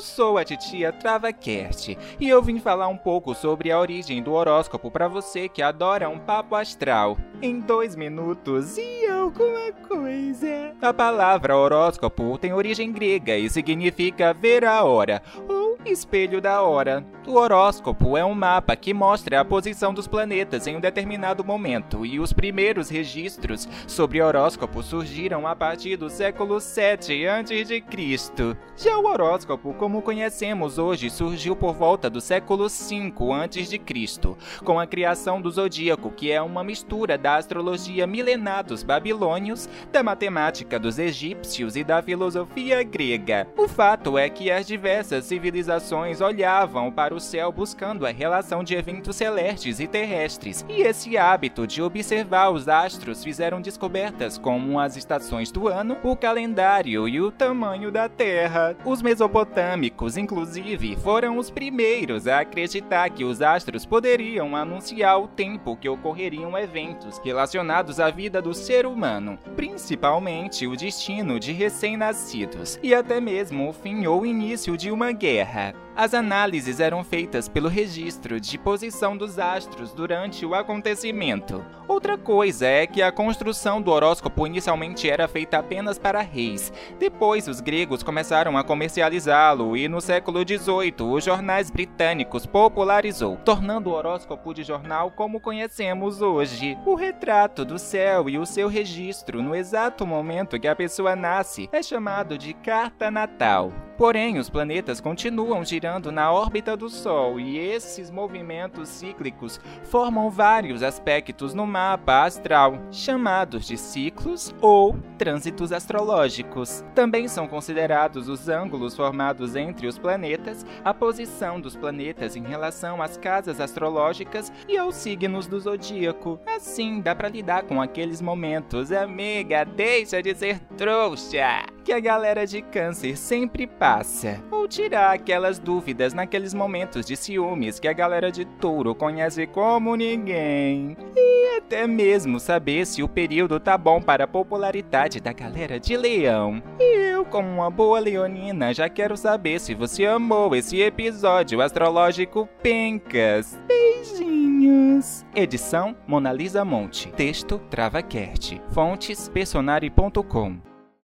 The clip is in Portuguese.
Eu sou a titia TravaCast e eu vim falar um pouco sobre a origem do horóscopo para você que adora um papo astral. Em dois minutos e alguma coisa. A palavra horóscopo tem origem grega e significa ver a hora ou espelho da hora. O horóscopo é um mapa que mostra a posição dos planetas em um determinado momento, e os primeiros registros sobre horóscopo surgiram a partir do século 7 a.C. Já o horóscopo, como conhecemos hoje, surgiu por volta do século 5 a.C., com a criação do zodíaco, que é uma mistura da astrologia milenar dos babilônios, da matemática dos egípcios e da filosofia grega. O fato é que as diversas civilizações olhavam para o o céu buscando a relação de eventos celestes e terrestres, e esse hábito de observar os astros fizeram descobertas como as estações do ano, o calendário e o tamanho da Terra. Os mesopotâmicos, inclusive, foram os primeiros a acreditar que os astros poderiam anunciar o tempo que ocorreriam eventos relacionados à vida do ser humano, principalmente o destino de recém-nascidos e até mesmo o fim ou início de uma guerra. As análises eram feitas pelo registro de posição dos astros durante o acontecimento. Outra coisa é que a construção do horóscopo inicialmente era feita apenas para reis. Depois, os gregos começaram a comercializá-lo e no século XVIII, os jornais britânicos popularizou, tornando o horóscopo de jornal como conhecemos hoje. O retrato do céu e o seu registro no exato momento que a pessoa nasce é chamado de carta natal. Porém, os planetas continuam girando na órbita do Sol e esses movimentos cíclicos formam vários aspectos no mapa astral, chamados de ciclos ou trânsitos astrológicos. Também são considerados os ângulos formados entre os planetas, a posição dos planetas em relação às casas astrológicas e aos signos do zodíaco. Assim, dá para lidar com aqueles momentos, amiga, deixa de ser trouxa, que a galera de câncer sempre passa. Ou tirar aquelas dúvidas naqueles momentos de ciúmes que a galera de touro conhece como ninguém. E até mesmo saber se o período tá bom para a popularidade da galera de leão. E eu, como uma boa leonina, já quero saber se você amou esse episódio astrológico Pencas. Beijinhos! Edição Monalisa Monte. Texto TravaCast. Fontes personari.com